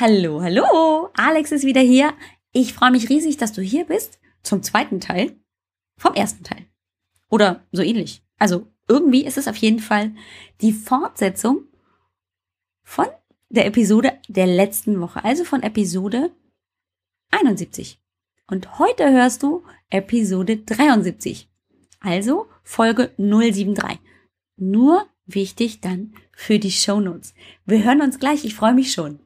Hallo, hallo, Alex ist wieder hier. Ich freue mich riesig, dass du hier bist zum zweiten Teil vom ersten Teil. Oder so ähnlich. Also irgendwie ist es auf jeden Fall die Fortsetzung von der Episode der letzten Woche, also von Episode 71. Und heute hörst du Episode 73, also Folge 073. Nur wichtig dann für die Shownotes. Wir hören uns gleich, ich freue mich schon.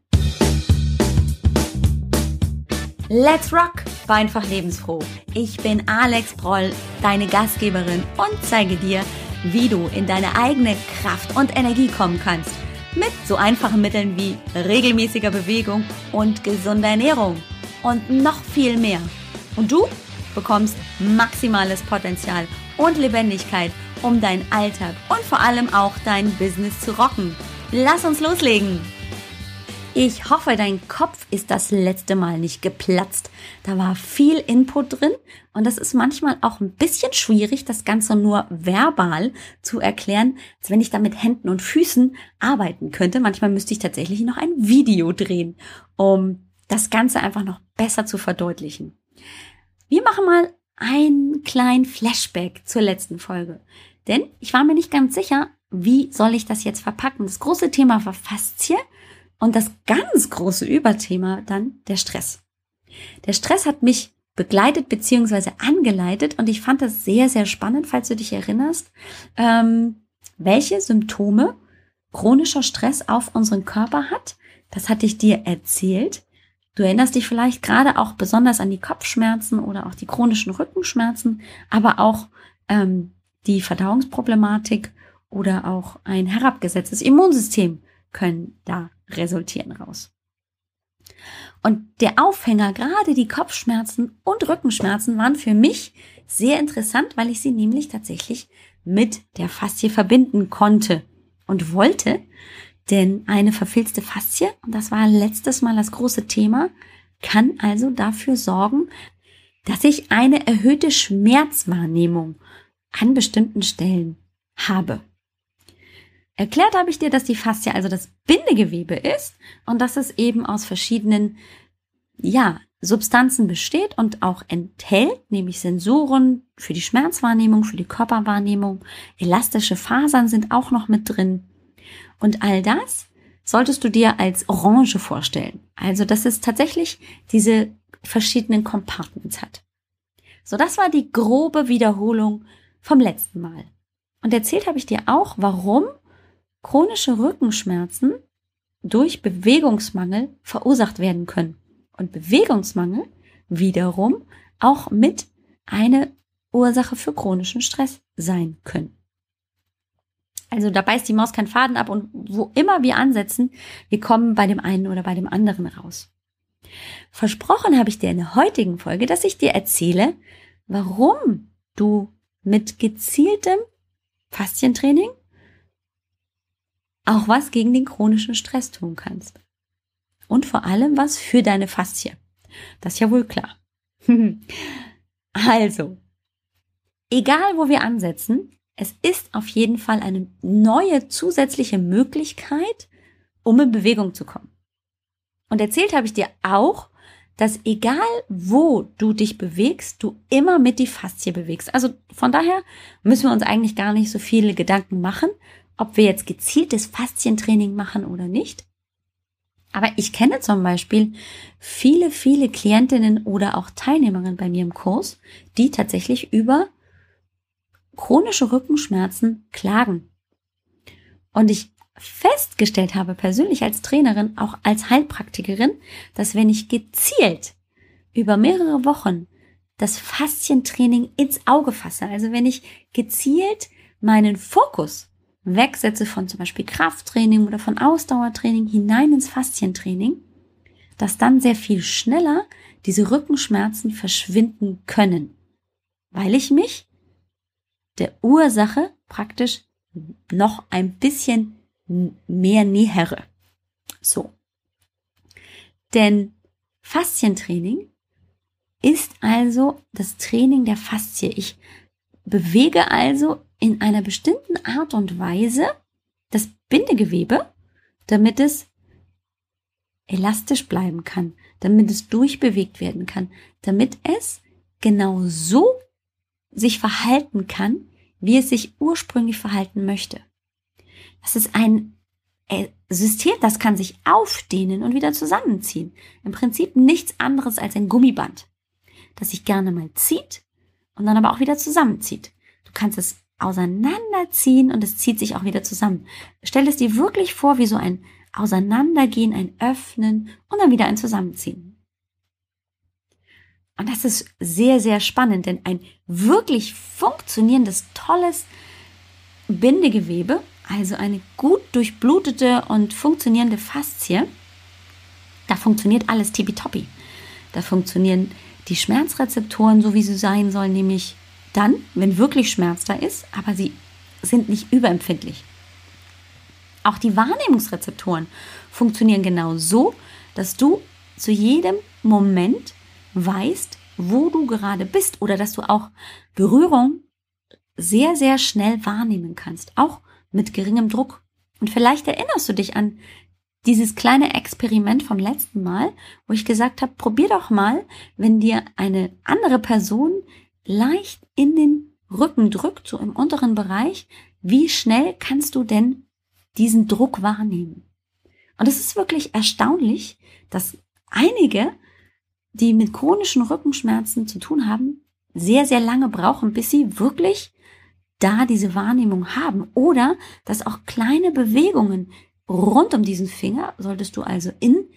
Let's rock! War einfach lebensfroh. Ich bin Alex Broll, deine Gastgeberin und zeige dir, wie du in deine eigene Kraft und Energie kommen kannst. Mit so einfachen Mitteln wie regelmäßiger Bewegung und gesunder Ernährung. Und noch viel mehr. Und du bekommst maximales Potenzial und Lebendigkeit, um deinen Alltag und vor allem auch dein Business zu rocken. Lass uns loslegen! Ich hoffe, dein Kopf ist das letzte Mal nicht geplatzt. Da war viel Input drin und das ist manchmal auch ein bisschen schwierig, das Ganze nur verbal zu erklären, als wenn ich da mit Händen und Füßen arbeiten könnte. Manchmal müsste ich tatsächlich noch ein Video drehen, um das Ganze einfach noch besser zu verdeutlichen. Wir machen mal einen kleinen Flashback zur letzten Folge. Denn ich war mir nicht ganz sicher, wie soll ich das jetzt verpacken. Das große Thema war Faszie und das ganz große Überthema dann der Stress. Der Stress hat mich begleitet beziehungsweise angeleitet und ich fand das sehr, sehr spannend, falls du dich erinnerst, ähm, welche Symptome chronischer Stress auf unseren Körper hat. Das hatte ich dir erzählt. Du erinnerst dich vielleicht gerade auch besonders an die Kopfschmerzen oder auch die chronischen Rückenschmerzen, aber auch ähm, die Verdauungsproblematik oder auch ein herabgesetztes Immunsystem können da resultieren raus. Und der Aufhänger, gerade die Kopfschmerzen und Rückenschmerzen, waren für mich sehr interessant, weil ich sie nämlich tatsächlich mit der Faszie verbinden konnte und wollte. Denn eine verfilzte Faszie, und das war letztes Mal das große Thema, kann also dafür sorgen, dass ich eine erhöhte Schmerzwahrnehmung an bestimmten Stellen habe. Erklärt habe ich dir, dass die Faszie also das Bindegewebe ist und dass es eben aus verschiedenen, ja, Substanzen besteht und auch enthält, nämlich Sensoren für die Schmerzwahrnehmung, für die Körperwahrnehmung. Elastische Fasern sind auch noch mit drin. Und all das solltest du dir als Orange vorstellen. Also, dass es tatsächlich diese verschiedenen Compartments hat. So, das war die grobe Wiederholung vom letzten Mal. Und erzählt habe ich dir auch, warum chronische Rückenschmerzen durch Bewegungsmangel verursacht werden können. Und Bewegungsmangel wiederum auch mit eine Ursache für chronischen Stress sein können. Also da beißt die Maus keinen Faden ab und wo immer wir ansetzen, wir kommen bei dem einen oder bei dem anderen raus. Versprochen habe ich dir in der heutigen Folge, dass ich dir erzähle, warum du mit gezieltem Faszientraining auch was gegen den chronischen Stress tun kannst. Und vor allem was für deine Faszie. Das ist ja wohl klar. also, egal wo wir ansetzen, es ist auf jeden Fall eine neue zusätzliche Möglichkeit, um in Bewegung zu kommen. Und erzählt habe ich dir auch, dass egal wo du dich bewegst, du immer mit die Faszie bewegst. Also von daher müssen wir uns eigentlich gar nicht so viele Gedanken machen, ob wir jetzt gezieltes Faszientraining machen oder nicht. Aber ich kenne zum Beispiel viele, viele Klientinnen oder auch Teilnehmerinnen bei mir im Kurs, die tatsächlich über chronische Rückenschmerzen klagen. Und ich festgestellt habe, persönlich als Trainerin, auch als Heilpraktikerin, dass wenn ich gezielt über mehrere Wochen das Faszientraining ins Auge fasse, also wenn ich gezielt meinen Fokus wegsetze von zum Beispiel Krafttraining oder von Ausdauertraining hinein ins Faszientraining, dass dann sehr viel schneller diese Rückenschmerzen verschwinden können, weil ich mich der Ursache praktisch noch ein bisschen mehr nähere. So. Denn Faszientraining ist also das Training der Faszie. Ich bewege also in einer bestimmten Art und Weise das Bindegewebe, damit es elastisch bleiben kann, damit es durchbewegt werden kann, damit es genau so sich verhalten kann, wie es sich ursprünglich verhalten möchte. Das ist ein äh, System, das kann sich aufdehnen und wieder zusammenziehen. Im Prinzip nichts anderes als ein Gummiband, das sich gerne mal zieht und dann aber auch wieder zusammenzieht. Du kannst es auseinanderziehen und es zieht sich auch wieder zusammen. Stell es dir wirklich vor wie so ein Auseinandergehen, ein Öffnen und dann wieder ein Zusammenziehen. Und das ist sehr, sehr spannend, denn ein wirklich funktionierendes, tolles Bindegewebe, also eine gut durchblutete und funktionierende Faszie, da funktioniert alles tippitoppi. Da funktionieren die Schmerzrezeptoren so, wie sie sein sollen, nämlich dann, wenn wirklich Schmerz da ist, aber sie sind nicht überempfindlich. Auch die Wahrnehmungsrezeptoren funktionieren genau so, dass du zu jedem Moment weißt, wo du gerade bist oder dass du auch Berührung sehr, sehr schnell wahrnehmen kannst, auch mit geringem Druck. Und vielleicht erinnerst du dich an dieses kleine Experiment vom letzten Mal, wo ich gesagt habe, probier doch mal, wenn dir eine andere Person leicht in den Rücken drückt, so im unteren Bereich, wie schnell kannst du denn diesen Druck wahrnehmen? Und es ist wirklich erstaunlich, dass einige die mit chronischen Rückenschmerzen zu tun haben, sehr, sehr lange brauchen, bis sie wirklich da diese Wahrnehmung haben. Oder dass auch kleine Bewegungen rund um diesen Finger, solltest du also in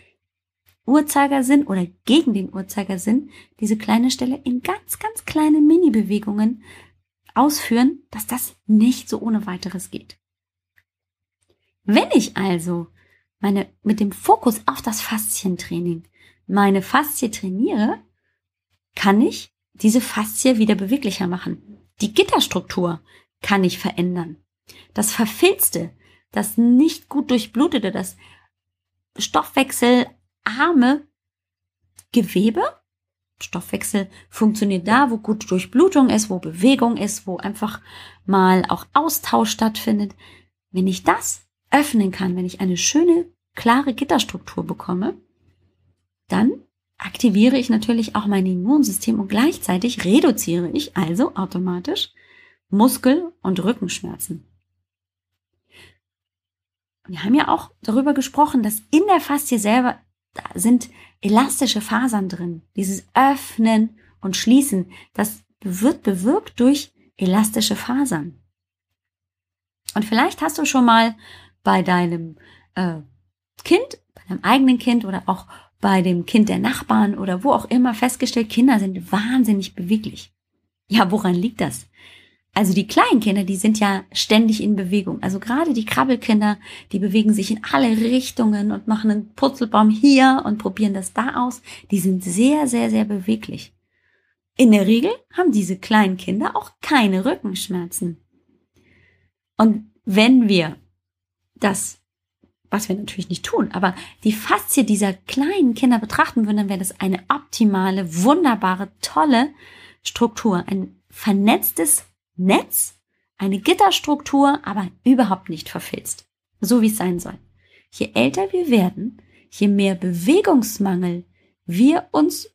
Uhrzeigersinn oder gegen den Uhrzeigersinn diese kleine Stelle in ganz, ganz kleine Mini-Bewegungen ausführen, dass das nicht so ohne weiteres geht. Wenn ich also meine, mit dem Fokus auf das Faszientraining meine Faszie trainiere, kann ich diese Faszie wieder beweglicher machen. Die Gitterstruktur kann ich verändern. Das verfilzte, das nicht gut durchblutete, das stoffwechselarme Gewebe. Stoffwechsel funktioniert da, wo gut Durchblutung ist, wo Bewegung ist, wo einfach mal auch Austausch stattfindet. Wenn ich das öffnen kann, wenn ich eine schöne, klare Gitterstruktur bekomme, dann aktiviere ich natürlich auch mein Immunsystem und gleichzeitig reduziere ich also automatisch Muskel- und Rückenschmerzen. Wir haben ja auch darüber gesprochen, dass in der Faszie selber sind elastische Fasern drin. Dieses Öffnen und Schließen, das wird bewirkt durch elastische Fasern. Und vielleicht hast du schon mal bei deinem äh, Kind, bei deinem eigenen Kind oder auch bei dem Kind der Nachbarn oder wo auch immer festgestellt, Kinder sind wahnsinnig beweglich. Ja, woran liegt das? Also die kleinen Kinder, die sind ja ständig in Bewegung. Also gerade die Krabbelkinder, die bewegen sich in alle Richtungen und machen einen Purzelbaum hier und probieren das da aus. Die sind sehr, sehr, sehr beweglich. In der Regel haben diese kleinen Kinder auch keine Rückenschmerzen. Und wenn wir das was wir natürlich nicht tun, aber die Faszie dieser kleinen Kinder betrachten würden, dann wäre das eine optimale, wunderbare, tolle Struktur, ein vernetztes Netz, eine Gitterstruktur, aber überhaupt nicht verfilzt, so wie es sein soll. Je älter wir werden, je mehr Bewegungsmangel wir uns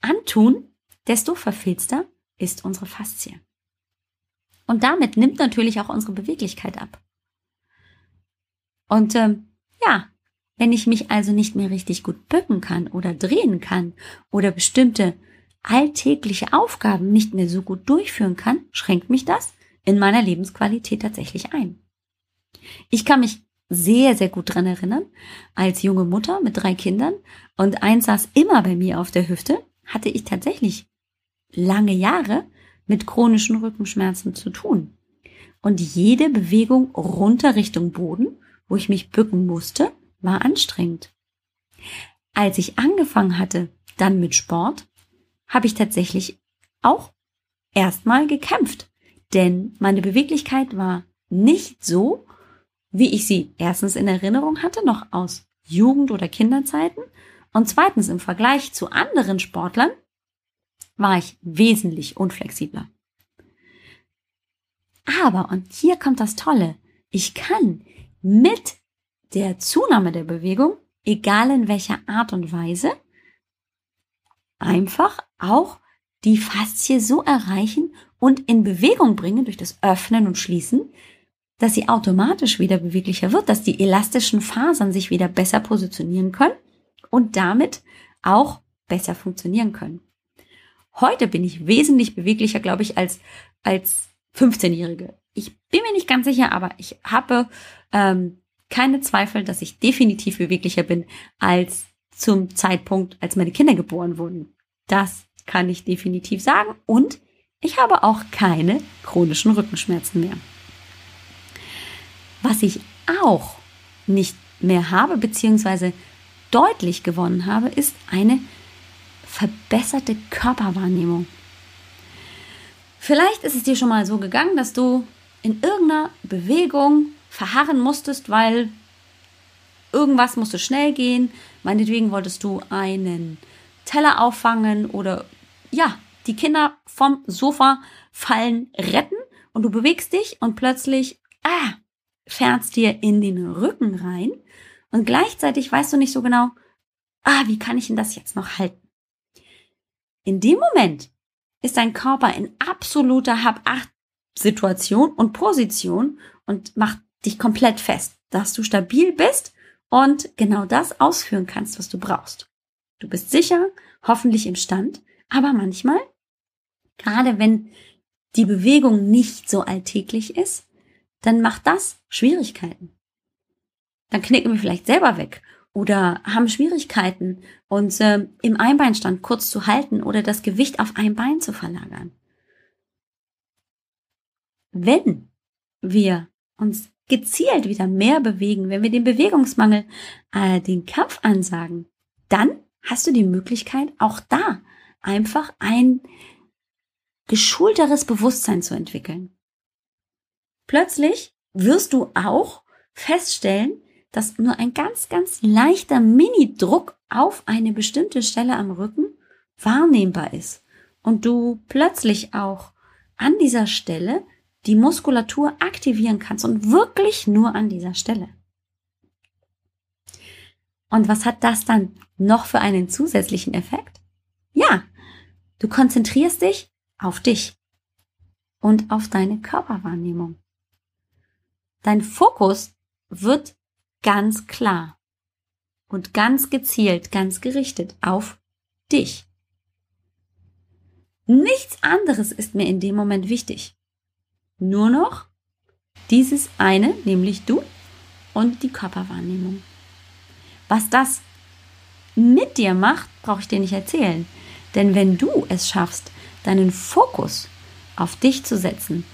antun, desto verfilzter ist unsere Faszie. Und damit nimmt natürlich auch unsere Beweglichkeit ab. Und ähm, ja, wenn ich mich also nicht mehr richtig gut bücken kann oder drehen kann oder bestimmte alltägliche Aufgaben nicht mehr so gut durchführen kann, schränkt mich das in meiner Lebensqualität tatsächlich ein. Ich kann mich sehr, sehr gut dran erinnern, als junge Mutter mit drei Kindern und eins saß immer bei mir auf der Hüfte, hatte ich tatsächlich lange Jahre mit chronischen Rückenschmerzen zu tun. Und jede Bewegung runter Richtung Boden wo ich mich bücken musste, war anstrengend. Als ich angefangen hatte, dann mit Sport, habe ich tatsächlich auch erstmal gekämpft, denn meine Beweglichkeit war nicht so, wie ich sie erstens in Erinnerung hatte, noch aus Jugend- oder Kinderzeiten und zweitens im Vergleich zu anderen Sportlern war ich wesentlich unflexibler. Aber, und hier kommt das Tolle, ich kann mit der Zunahme der Bewegung egal in welcher Art und Weise, einfach auch die Faszie so erreichen und in Bewegung bringen durch das Öffnen und Schließen, dass sie automatisch wieder beweglicher wird, dass die elastischen Fasern sich wieder besser positionieren können und damit auch besser funktionieren können. Heute bin ich wesentlich beweglicher, glaube ich, als, als 15-Jährige. Ich bin mir nicht ganz sicher, aber ich habe ähm, keine Zweifel, dass ich definitiv beweglicher bin als zum Zeitpunkt, als meine Kinder geboren wurden. Das kann ich definitiv sagen. Und ich habe auch keine chronischen Rückenschmerzen mehr. Was ich auch nicht mehr habe, beziehungsweise deutlich gewonnen habe, ist eine verbesserte Körperwahrnehmung. Vielleicht ist es dir schon mal so gegangen, dass du in irgendeiner Bewegung verharren musstest, weil irgendwas musste schnell gehen. Meinetwegen wolltest du einen Teller auffangen oder ja, die Kinder vom Sofa fallen retten und du bewegst dich und plötzlich ah, fährst dir in den Rücken rein und gleichzeitig weißt du nicht so genau, ah, wie kann ich denn das jetzt noch halten? In dem Moment ist dein Körper in absoluter Hab-Acht-Situation und Position und macht dich komplett fest, dass du stabil bist und genau das ausführen kannst, was du brauchst. Du bist sicher, hoffentlich im Stand, aber manchmal, gerade wenn die Bewegung nicht so alltäglich ist, dann macht das Schwierigkeiten. Dann knicken wir vielleicht selber weg oder haben Schwierigkeiten, uns äh, im Einbeinstand kurz zu halten oder das Gewicht auf ein Bein zu verlagern. Wenn wir uns gezielt wieder mehr bewegen, wenn wir den Bewegungsmangel, äh, den Kampf ansagen, dann hast du die Möglichkeit, auch da einfach ein geschulteres Bewusstsein zu entwickeln. Plötzlich wirst du auch feststellen, dass nur ein ganz, ganz leichter Mini-Druck auf eine bestimmte Stelle am Rücken wahrnehmbar ist und du plötzlich auch an dieser Stelle die Muskulatur aktivieren kannst und wirklich nur an dieser Stelle. Und was hat das dann noch für einen zusätzlichen Effekt? Ja, du konzentrierst dich auf dich und auf deine Körperwahrnehmung. Dein Fokus wird ganz klar und ganz gezielt, ganz gerichtet auf dich. Nichts anderes ist mir in dem Moment wichtig. Nur noch dieses eine, nämlich du und die Körperwahrnehmung. Was das mit dir macht, brauche ich dir nicht erzählen. Denn wenn du es schaffst, deinen Fokus auf dich zu setzen,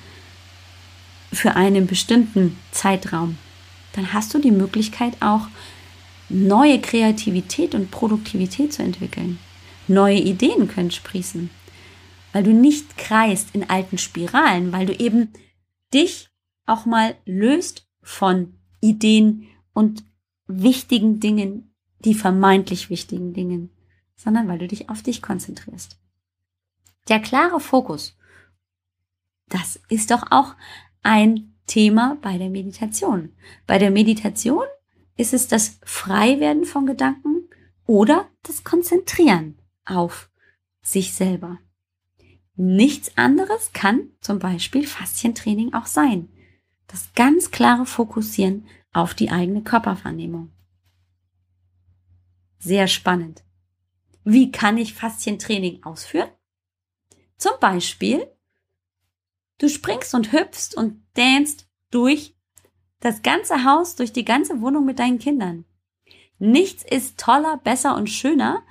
für einen bestimmten Zeitraum, dann hast du die Möglichkeit auch neue Kreativität und Produktivität zu entwickeln. Neue Ideen können sprießen, weil du nicht kreist in alten Spiralen, weil du eben dich auch mal löst von Ideen und wichtigen Dingen, die vermeintlich wichtigen Dingen, sondern weil du dich auf dich konzentrierst. Der klare Fokus, das ist doch auch ein Thema bei der Meditation. Bei der Meditation ist es das Freiwerden von Gedanken oder das Konzentrieren auf sich selber. Nichts anderes kann zum Beispiel Faszientraining auch sein. Das ganz klare Fokussieren auf die eigene Körperwahrnehmung. Sehr spannend. Wie kann ich Faszientraining ausführen? Zum Beispiel, du springst und hüpfst und danst durch das ganze Haus, durch die ganze Wohnung mit deinen Kindern. Nichts ist toller, besser und schöner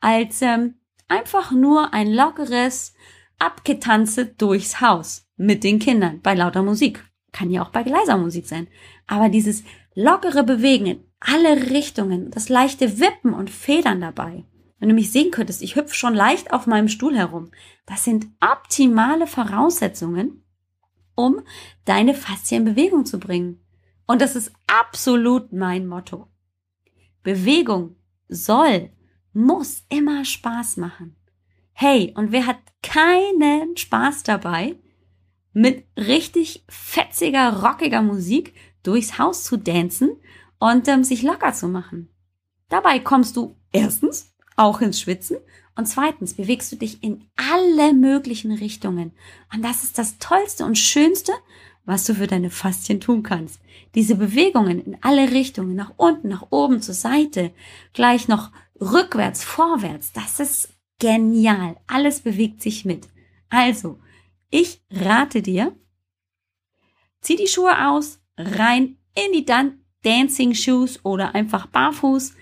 als ähm, einfach nur ein lockeres, Abgetanze durchs Haus mit den Kindern bei lauter Musik. Kann ja auch bei leiser Musik sein. Aber dieses lockere Bewegen in alle Richtungen, das leichte Wippen und Federn dabei. Wenn du mich sehen könntest, ich hüpfe schon leicht auf meinem Stuhl herum. Das sind optimale Voraussetzungen, um deine Faszien in Bewegung zu bringen. Und das ist absolut mein Motto. Bewegung soll, muss immer Spaß machen. Hey, und wer hat keinen Spaß dabei, mit richtig fetziger, rockiger Musik durchs Haus zu dancen und ähm, sich locker zu machen? Dabei kommst du erstens auch ins Schwitzen und zweitens bewegst du dich in alle möglichen Richtungen. Und das ist das Tollste und Schönste, was du für deine Faszien tun kannst. Diese Bewegungen in alle Richtungen, nach unten, nach oben, zur Seite, gleich noch rückwärts, vorwärts, das ist genial. Alles bewegt sich mit. Also, ich rate dir, zieh die Schuhe aus, rein in die Dan Dancing Shoes oder einfach barfuß.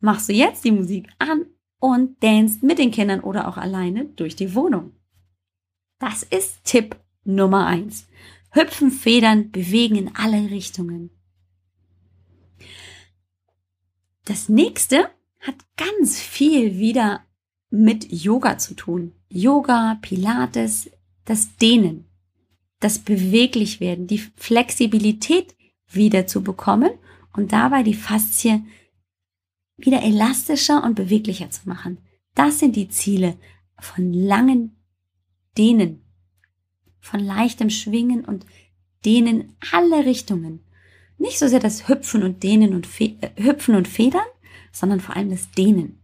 Machst du jetzt die Musik an und danst mit den Kindern oder auch alleine durch die Wohnung. Das ist Tipp Nummer eins. Hüpfen, federn, bewegen in alle Richtungen. Das nächste hat ganz viel wieder mit Yoga zu tun. Yoga, Pilates, das Dehnen, das Beweglichwerden, die Flexibilität wieder zu bekommen und dabei die Faszie wieder elastischer und beweglicher zu machen. Das sind die Ziele von langen Dehnen, von leichtem Schwingen und Dehnen alle Richtungen. Nicht so sehr das Hüpfen und Dehnen und Fe äh, Hüpfen und Federn, sondern vor allem das Dehnen.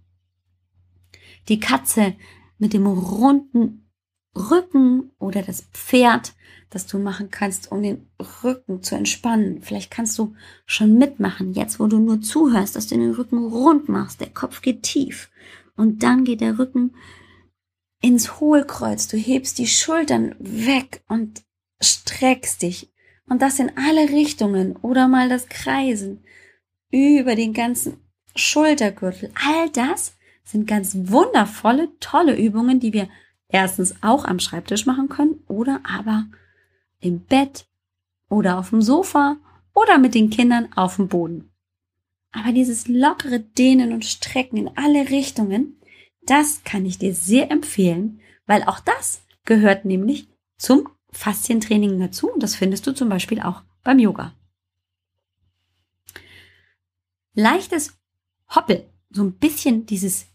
Die Katze mit dem runden Rücken oder das Pferd, das du machen kannst, um den Rücken zu entspannen. Vielleicht kannst du schon mitmachen, jetzt wo du nur zuhörst, dass du den Rücken rund machst. Der Kopf geht tief und dann geht der Rücken ins Hohlkreuz. Du hebst die Schultern weg und streckst dich. Und das in alle Richtungen oder mal das Kreisen über den ganzen Schultergürtel. All das sind ganz wundervolle, tolle Übungen, die wir erstens auch am Schreibtisch machen können oder aber im Bett oder auf dem Sofa oder mit den Kindern auf dem Boden. Aber dieses lockere Dehnen und Strecken in alle Richtungen, das kann ich dir sehr empfehlen, weil auch das gehört nämlich zum Faszientraining dazu und das findest du zum Beispiel auch beim Yoga. Leichtes Hoppel, so ein bisschen dieses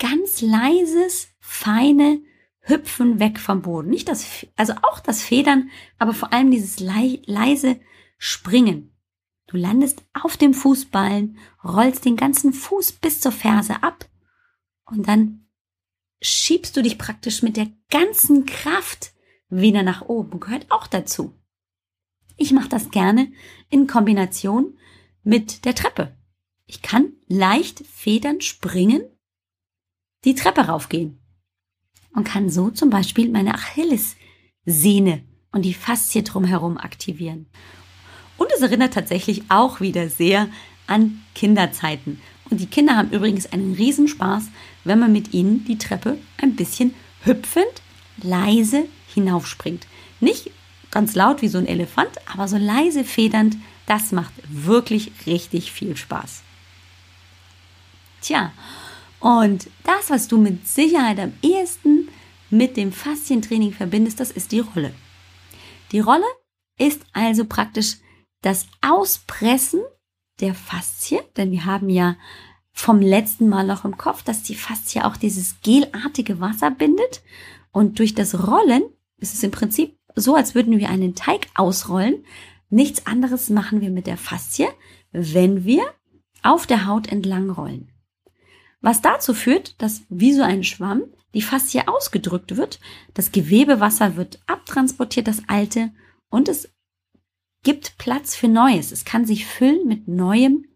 ganz leises, feine Hüpfen weg vom Boden. Nicht das, also auch das Federn, aber vor allem dieses leise Springen. Du landest auf dem Fußballen, rollst den ganzen Fuß bis zur Ferse ab und dann schiebst du dich praktisch mit der ganzen Kraft wieder nach oben. Gehört auch dazu. Ich mache das gerne in Kombination mit der Treppe. Ich kann leicht federn springen, die Treppe raufgehen und kann so zum Beispiel meine Achillessehne und die Faszie drumherum aktivieren. Und es erinnert tatsächlich auch wieder sehr an Kinderzeiten. Und die Kinder haben übrigens einen Riesenspaß, wenn man mit ihnen die Treppe ein bisschen hüpfend, leise hinaufspringt. Nicht ganz laut wie so ein Elefant, aber so leise federnd, das macht wirklich richtig viel Spaß. Tja, und das, was du mit Sicherheit am ehesten mit dem Faszientraining verbindest, das ist die Rolle. Die Rolle ist also praktisch das Auspressen der Faszie, denn wir haben ja vom letzten Mal noch im Kopf, dass die Faszie auch dieses gelartige Wasser bindet und durch das Rollen ist es im Prinzip so, als würden wir einen Teig ausrollen. Nichts anderes machen wir mit der Faszie, wenn wir auf der Haut entlang rollen. Was dazu führt, dass wie so ein Schwamm die Faszie ausgedrückt wird, das Gewebewasser wird abtransportiert, das alte, und es gibt Platz für Neues. Es kann sich füllen mit neuem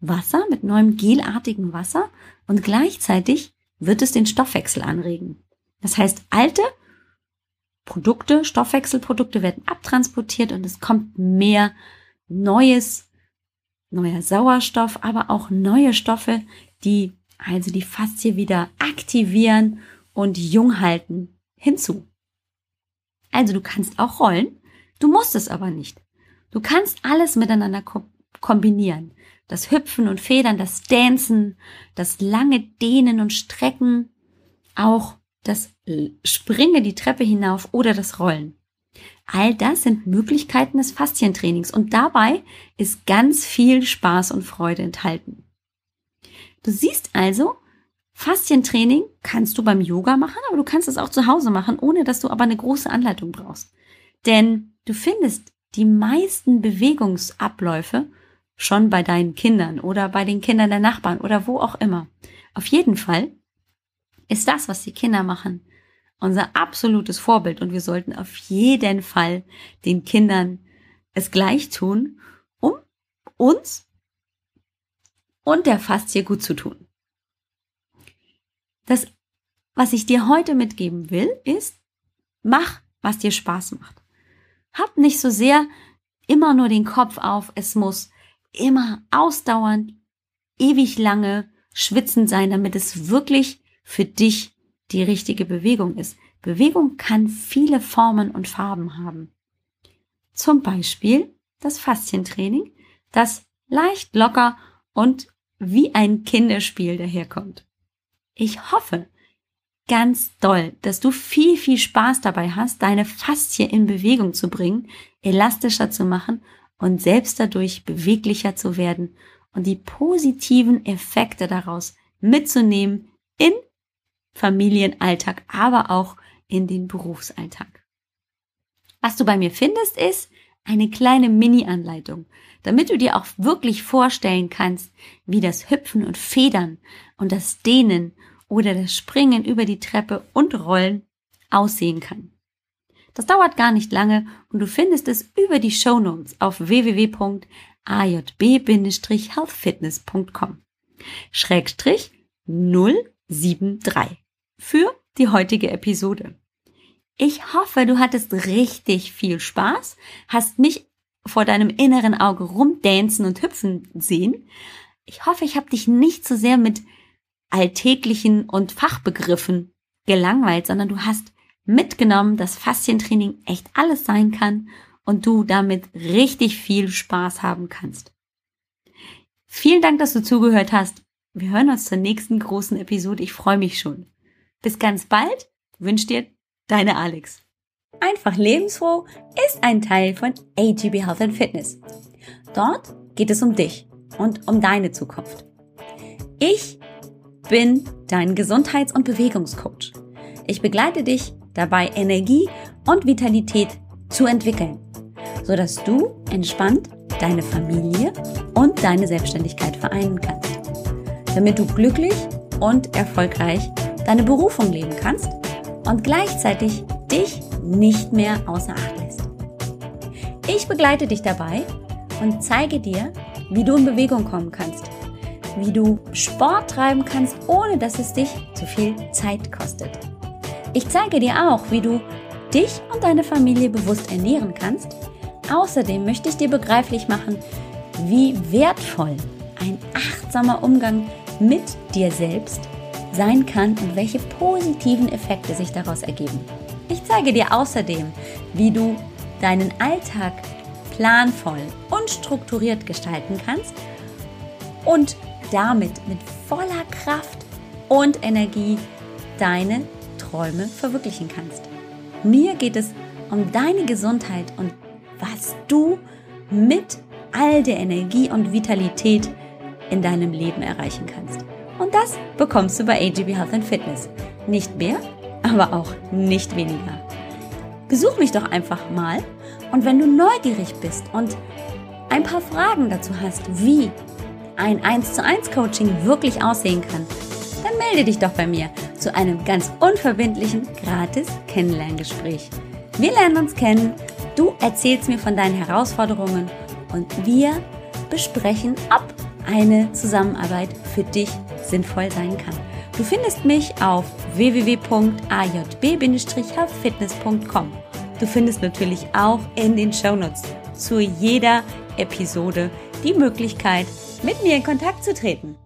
Wasser, mit neuem gelartigen Wasser und gleichzeitig wird es den Stoffwechsel anregen. Das heißt, alte Produkte, Stoffwechselprodukte werden abtransportiert und es kommt mehr Neues, neuer Sauerstoff, aber auch neue Stoffe, die also die Faszie wieder aktivieren und jung halten, hinzu. Also du kannst auch rollen, du musst es aber nicht. Du kannst alles miteinander ko kombinieren. Das Hüpfen und Federn, das Dancen, das lange Dehnen und Strecken, auch das Springen die Treppe hinauf oder das Rollen. All das sind Möglichkeiten des Faszientrainings und dabei ist ganz viel Spaß und Freude enthalten. Du siehst also, Faszientraining kannst du beim Yoga machen, aber du kannst es auch zu Hause machen, ohne dass du aber eine große Anleitung brauchst. Denn du findest die meisten Bewegungsabläufe schon bei deinen Kindern oder bei den Kindern der Nachbarn oder wo auch immer. Auf jeden Fall ist das, was die Kinder machen, unser absolutes Vorbild und wir sollten auf jeden Fall den Kindern es gleich tun, um uns und der Faszie gut zu tun. Das, was ich dir heute mitgeben will, ist, mach, was dir Spaß macht. Hab nicht so sehr immer nur den Kopf auf, es muss immer ausdauernd, ewig lange schwitzen sein, damit es wirklich für dich die richtige Bewegung ist. Bewegung kann viele Formen und Farben haben. Zum Beispiel das Faszientraining, das leicht locker und wie ein Kinderspiel daherkommt. Ich hoffe ganz doll, dass du viel, viel Spaß dabei hast, deine Faszie in Bewegung zu bringen, elastischer zu machen und selbst dadurch beweglicher zu werden und die positiven Effekte daraus mitzunehmen in Familienalltag, aber auch in den Berufsalltag. Was du bei mir findest, ist eine kleine Mini-Anleitung, damit du dir auch wirklich vorstellen kannst, wie das Hüpfen und Federn und das Dehnen oder das Springen über die Treppe und Rollen aussehen kann. Das dauert gar nicht lange und du findest es über die Show Notes auf www.ajb-healthfitness.com. Schrägstrich 073 für die heutige Episode. Ich hoffe, du hattest richtig viel Spaß, hast mich vor deinem inneren Auge rumdancen und hüpfen sehen. Ich hoffe, ich habe dich nicht so sehr mit alltäglichen und Fachbegriffen gelangweilt, sondern du hast mitgenommen, dass Faszientraining echt alles sein kann und du damit richtig viel Spaß haben kannst. Vielen Dank, dass du zugehört hast. Wir hören uns zur nächsten großen Episode. Ich freue mich schon. Bis ganz bald. Wünsche dir deine Alex. Einfach lebensfroh ist ein Teil von AGB Health and Fitness. Dort geht es um dich und um deine Zukunft. Ich bin dein Gesundheits- und Bewegungscoach. Ich begleite dich dabei Energie und Vitalität zu entwickeln, sodass du entspannt deine Familie und deine Selbstständigkeit vereinen kannst, damit du glücklich und erfolgreich deine Berufung leben kannst und gleichzeitig dich nicht mehr außer Acht lässt. Ich begleite dich dabei und zeige dir, wie du in Bewegung kommen kannst, wie du Sport treiben kannst, ohne dass es dich zu viel Zeit kostet ich zeige dir auch, wie du dich und deine Familie bewusst ernähren kannst. Außerdem möchte ich dir begreiflich machen, wie wertvoll ein achtsamer Umgang mit dir selbst sein kann und welche positiven Effekte sich daraus ergeben. Ich zeige dir außerdem, wie du deinen Alltag planvoll und strukturiert gestalten kannst und damit mit voller Kraft und Energie deine Träume verwirklichen kannst. Mir geht es um deine Gesundheit und was du mit all der Energie und Vitalität in deinem Leben erreichen kannst. Und das bekommst du bei AGB Health and Fitness. Nicht mehr, aber auch nicht weniger. Besuch mich doch einfach mal und wenn du neugierig bist und ein paar Fragen dazu hast, wie ein 1 zu 1 Coaching wirklich aussehen kann, dann melde dich doch bei mir zu einem ganz unverbindlichen, gratis Kennenlerngespräch. Wir lernen uns kennen, du erzählst mir von deinen Herausforderungen und wir besprechen, ob eine Zusammenarbeit für dich sinnvoll sein kann. Du findest mich auf www.ajb-fitness.com. Du findest natürlich auch in den Shownotes zu jeder Episode die Möglichkeit, mit mir in Kontakt zu treten.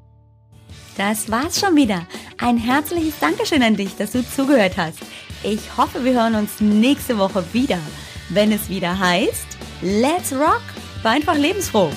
Das war's schon wieder. Ein herzliches Dankeschön an dich, dass du zugehört hast. Ich hoffe, wir hören uns nächste Woche wieder, wenn es wieder heißt Let's Rock, war einfach lebensfroh.